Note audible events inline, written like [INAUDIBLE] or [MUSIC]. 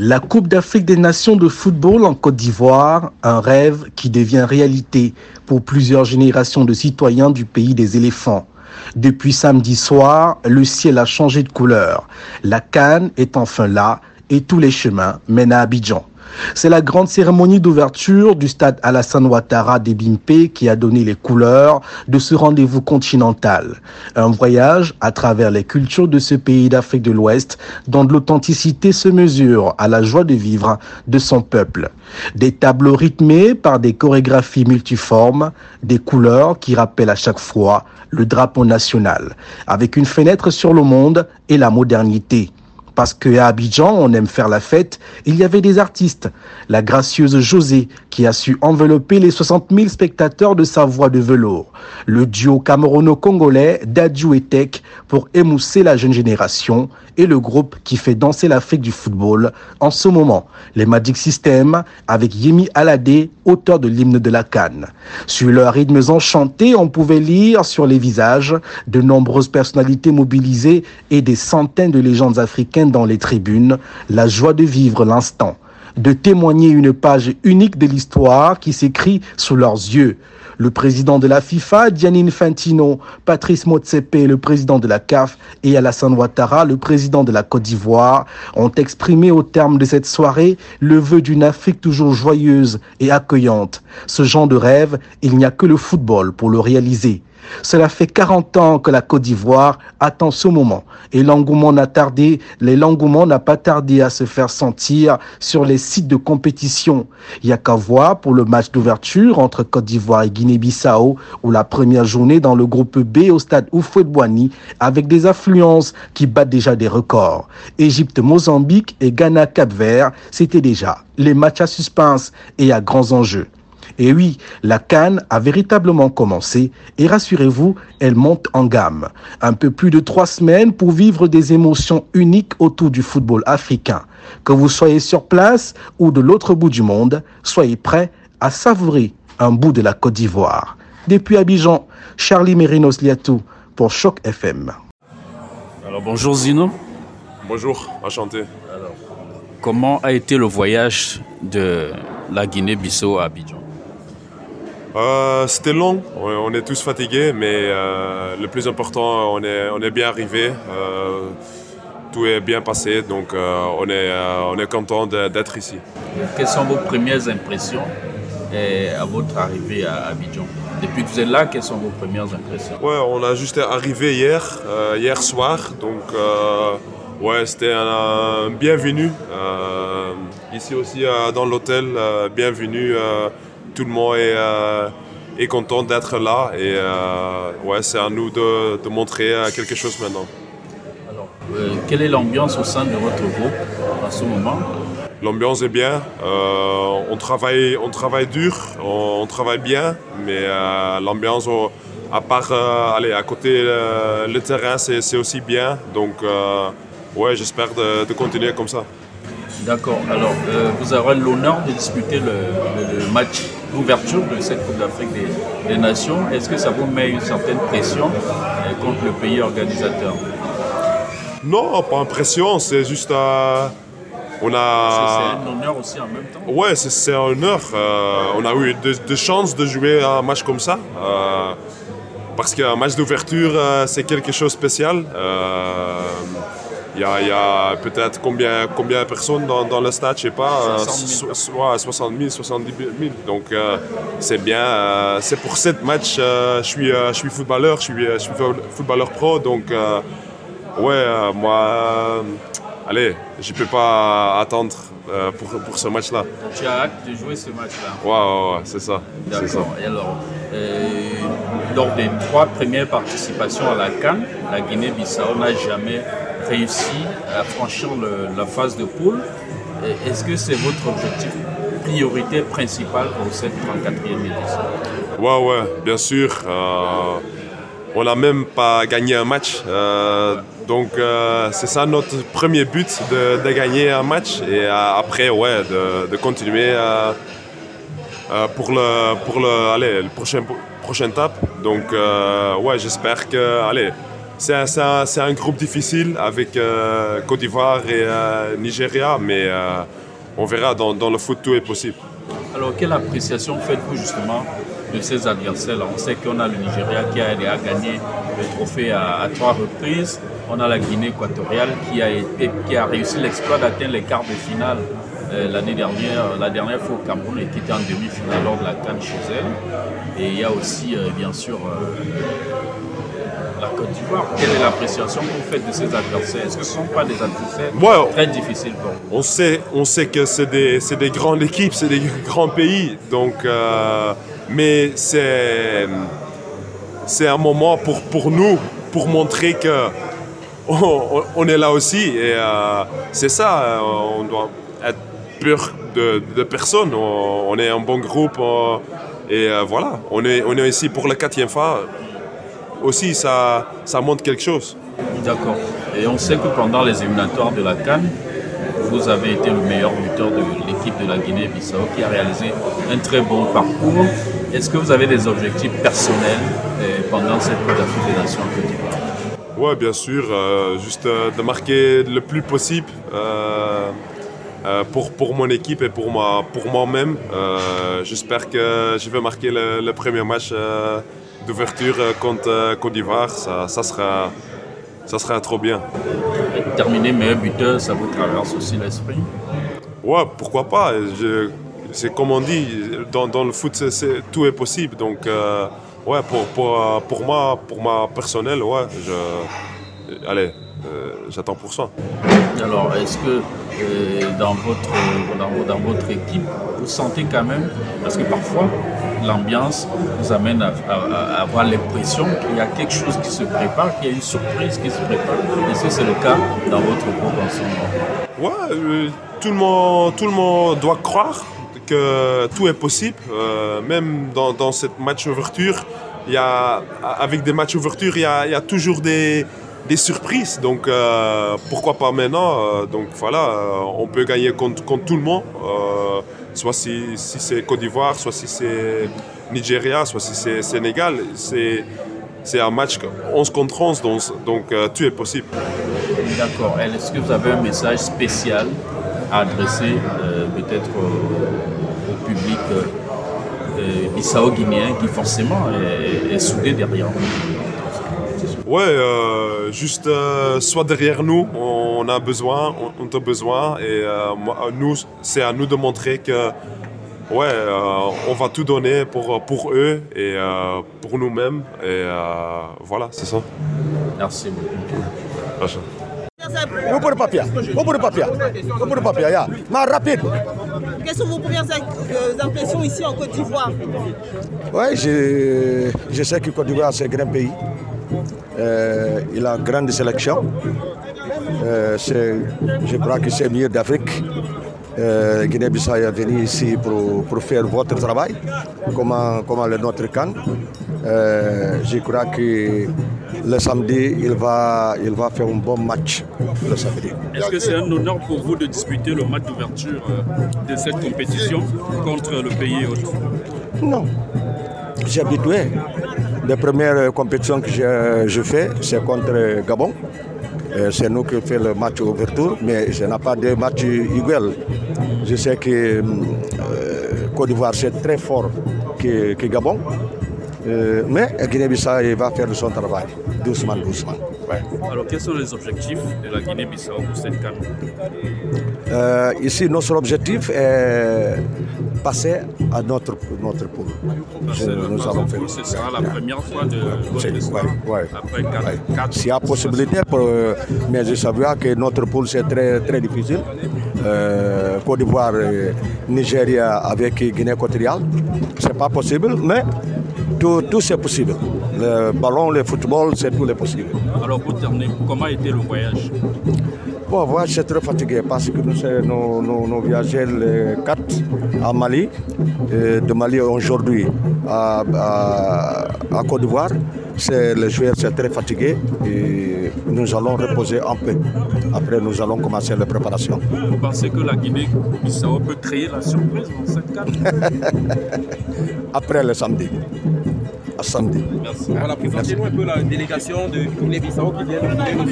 La Coupe d'Afrique des Nations de football en Côte d'Ivoire, un rêve qui devient réalité pour plusieurs générations de citoyens du pays des éléphants. Depuis samedi soir, le ciel a changé de couleur. La Cannes est enfin là et tous les chemins mènent à Abidjan. C'est la grande cérémonie d'ouverture du stade Alassane Ouattara d'Ebimpe qui a donné les couleurs de ce rendez-vous continental. Un voyage à travers les cultures de ce pays d'Afrique de l'Ouest dont l'authenticité se mesure à la joie de vivre de son peuple. Des tableaux rythmés par des chorégraphies multiformes, des couleurs qui rappellent à chaque fois le drapeau national, avec une fenêtre sur le monde et la modernité parce qu'à Abidjan, on aime faire la fête, il y avait des artistes. La gracieuse José, qui a su envelopper les 60 000 spectateurs de sa voix de velours. Le duo camerouno-congolais Dadju et Tech pour émousser la jeune génération et le groupe qui fait danser l'Afrique du football en ce moment, les Magic System avec Yemi Alade, auteur de l'hymne de la Cannes. Sur leurs rythmes enchantés, on pouvait lire sur les visages de nombreuses personnalités mobilisées et des centaines de légendes africaines dans les tribunes, la joie de vivre l'instant de témoigner une page unique de l'histoire qui s'écrit sous leurs yeux. Le président de la FIFA, Gianni Infantino, Patrice Motsepe, le président de la CAF, et Alassane Ouattara, le président de la Côte d'Ivoire, ont exprimé au terme de cette soirée le vœu d'une Afrique toujours joyeuse et accueillante. Ce genre de rêve, il n'y a que le football pour le réaliser. Cela fait 40 ans que la Côte d'Ivoire attend ce moment et l'engouement n'a tardé, l'engouement n'a pas tardé à se faire sentir sur les sites de compétition. Il y a qu'à voir pour le match d'ouverture entre Côte d'Ivoire et Guinée-Bissau ou la première journée dans le groupe B au stade Oufouet-Boigny avec des affluences qui battent déjà des records. Égypte, Mozambique et Ghana, Cap-Vert, c'était déjà les matchs à suspense et à grands enjeux. Et oui, la Cannes a véritablement commencé et rassurez-vous, elle monte en gamme. Un peu plus de trois semaines pour vivre des émotions uniques autour du football africain. Que vous soyez sur place ou de l'autre bout du monde, soyez prêts à savourer un bout de la Côte d'Ivoire. Depuis Abidjan, Charlie Mérinos Liatou pour Choc FM. Alors bonjour Zino. Bonjour, enchanté. Alors, comment a été le voyage de la Guinée-Bissau à Abidjan? Euh, C'était long, on est tous fatigués, mais euh, le plus important, on est, on est bien arrivé. Euh, tout est bien passé, donc on est, on est content d'être ici. Quelles sont vos premières impressions à votre arrivée à Abidjan? Depuis que vous êtes là, quelles sont vos premières impressions? Ouais, on a juste arrivé hier, hier soir, donc ouais, c'était un, bienvenu. ici aussi dans l'hôtel, bienvenue tout le monde est, euh, est content d'être là et euh, ouais, c'est à nous de, montrer euh, quelque chose maintenant. Alors, quelle est l'ambiance au sein de votre groupe à ce moment? L'ambiance est bien, on, travaille, on travaille dur, on, travaille bien, mais l'ambiance, à part aller à côté le terrain, c'est aussi bien. Donc, ouais, j'espère de continuer comme ça. D'accord. Alors, euh, vous aurez l'honneur de disputer le, match d'ouverture de cette Coupe d'Afrique des, Nations. Est-ce que ça vous met une certaine pression euh, contre le pays organisateur? Non, pas une pression. C'est juste. Euh, on a. C'est un honneur aussi en même temps. Ouais, c'est un honneur. on a eu de, chances de jouer un match comme ça. parce qu'un match d'ouverture, c'est quelque chose de spécial. Il y a, peut-être combien, combien de personnes dans, le stade, je sais pas, 60 000, 70 000. Donc euh, c'est bien. Euh, c'est pour ce match, euh, je, suis, je suis footballeur, je suis, je suis footballeur pro. Donc ouais, moi, allez, je peux pas attendre pour, pour ce match-là. Tu as hâte de jouer ce match-là Ouais, ouais, ouais c'est ça. D'accord. Et alors, lors des trois premières participations à la Cannes, la Guinée-Bissau n'a jamais réussi à franchir la phase de poule. Est-ce que c'est votre objectif, priorité principale pour cette 34e édition? Ouais, bien sûr. Euh, on n'a même pas gagné un match. Euh, donc euh, c'est ça notre premier but, de, gagner un match. Et après, ouais, de, continuer pour le, pour le, le prochain, prochaine étape. Donc ouais, j'espère que, allez, c'est un, groupe difficile avec Côte d'Ivoire et Nigeria, mais on verra, dans, le foot, tout est possible. Alors, quelle appréciation faites-vous justement de ces adversaires-là? On sait qu'on a le Nigeria qui a, gagné le trophée à, trois reprises. On a la Guinée équatoriale qui a, réussi l'exploit d'atteindre les quarts de finale euh, l'année dernière, la dernière fois au Cameroun et qui était en demi-finale lors de la Cannes chez elle. Et il y a aussi, euh, bien sûr, euh, la Côte d'Ivoire. Quelle est l'appréciation que vous faites de ces adversaires? Est-ce que ce ne sont pas des adversaires très difficiles pour vous? on sait, on sait que c'est des, des, grandes équipes, c'est des [LAUGHS] grands pays. Donc, euh, mais c'est, c'est un moment pour, pour nous, pour montrer que [LAUGHS] on, est là aussi. Et euh, c'est ça, euh, on doit être pur de, de personne. On, est un bon groupe. et voilà, on est, on est ici pour la quatrième fois aussi, ça, ça montre quelque chose. D'accord. Et on sait que pendant les éliminatoires de la Cannes, vous avez été le meilleur buteur de l'équipe de la Guinée-Bissau qui a réalisé un très bon parcours. Est-ce que vous avez des objectifs personnels euh, pendant cette Coupe d'Afrique des Nations en Côte d'Ivoire? Oui, bien sûr. Euh, juste euh, de marquer le plus possible pour, pour mon équipe et pour, pour moi-même. J'espère que je vais marquer le, le premier match d'ouverture euh, contre euh, Côte d'Ivoire, ça, ça, sera, ça sera trop bien. terminer meilleur buteur, ça vous traverse aussi l'esprit? Ouais, pourquoi pas? C'est comme on dit, dans, dans le foot, tout est possible. Donc, euh, ouais, pour, pour, pour, moi, pour ma personnelle, ouais, je, allez, j'attends pour ça. Alors, est-ce que dans, votre, dans, dans, votre équipe, vous sentez quand même, parce que parfois, l'ambiance nous amène à, avoir l'impression qu'il y a quelque chose qui se prépare, qu'il y a une surprise qui se prépare. Est-ce que c'est le cas dans votre groupe en ce moment Ouais, euh, tout, le monde, tout le monde doit croire que tout est possible. Euh, même dans, cette match ouverture, y a, avec des matchs ouverture, il y a, toujours des, des surprises. Donc euh, pourquoi pas maintenant? Donc voilà, on peut gagner contre, contre tout le monde soit si, c'est Côte d'Ivoire, soit si c'est Nigeria, soit si c'est Sénégal. C'est un match 11 contre 11, donc, donc euh, tout est possible. D'accord. Est-ce que vous avez un message spécial à adresser euh, peut-être au, public euh, bissau-guinéen qui forcément est, est soudé derrière vous? Ouais, euh, juste euh, soit derrière nous, on, a besoin, on, a besoin, et euh, nous, c'est à nous de montrer que ouais, on va tout donner pour, pour eux et pour nous-mêmes, et voilà, c'est ça. Merci beaucoup. Merci. Vous pour le papier, vous pour le papier, vous pour le papier, ya. Mais rapide. Quelles sont vos premières impressions ici en Côte d'Ivoire? Oui, je, je sais que Côte d'Ivoire c'est un grand pays. Euh, il a une grande sélection. Euh, je crois que c'est mieux d'Afrique. Euh, Guinée-Bissau est venu ici pour, pour, faire votre travail, comme, comme le notre. Euh, je crois que le samedi, il va, il va faire un bon match le samedi. Est-ce que c'est un honneur pour vous de disputer le match d'ouverture de cette compétition contre le pays autre Non, j'ai habitué. Les premières compétitions que je, fais, c'est contre Gabon. Euh, c'est nous qui faisons le match ouverture, mais je n'ai pas de match igual. Je sais que euh, Côte d'Ivoire, c'est très fort que, Gabon. Euh, mais Guinée-Bissau va faire son travail, doucement, doucement. Alors, quels sont les objectifs de la Guinée-Bissau pour cette canne? Ici, notre objectif est passer à notre, notre poule. nous. Ce sera la première fois de votre ouais, Après 4, S'il y a possibilité, pour, euh, mais je savais que notre poule c'est très, très difficile. Euh, Côte d'Ivoire, Nigeria avec Guinée équatoriale, c'est pas possible, mais tout, tout c'est possible. Le ballon, le football, c'est tout les possible. Alors pour terminer, comment a été le voyage? Bon, voyage, c'est très fatigué parce que nous, nous, nous, voyageons les 4 à Mali, de Mali aujourd'hui à, à, Côte d'Ivoire. Les joueurs sont très fatigués et nous allons reposer un peu. Après, nous allons commencer les préparations. Vous pensez que la Guinée-Bissau peut créer la surprise dans cette carte [LAUGHS] Après le samedi. À samedi. Merci. Voilà, présentez-nous un peu la délégation de Guinée-Bissau qui vient de quitter le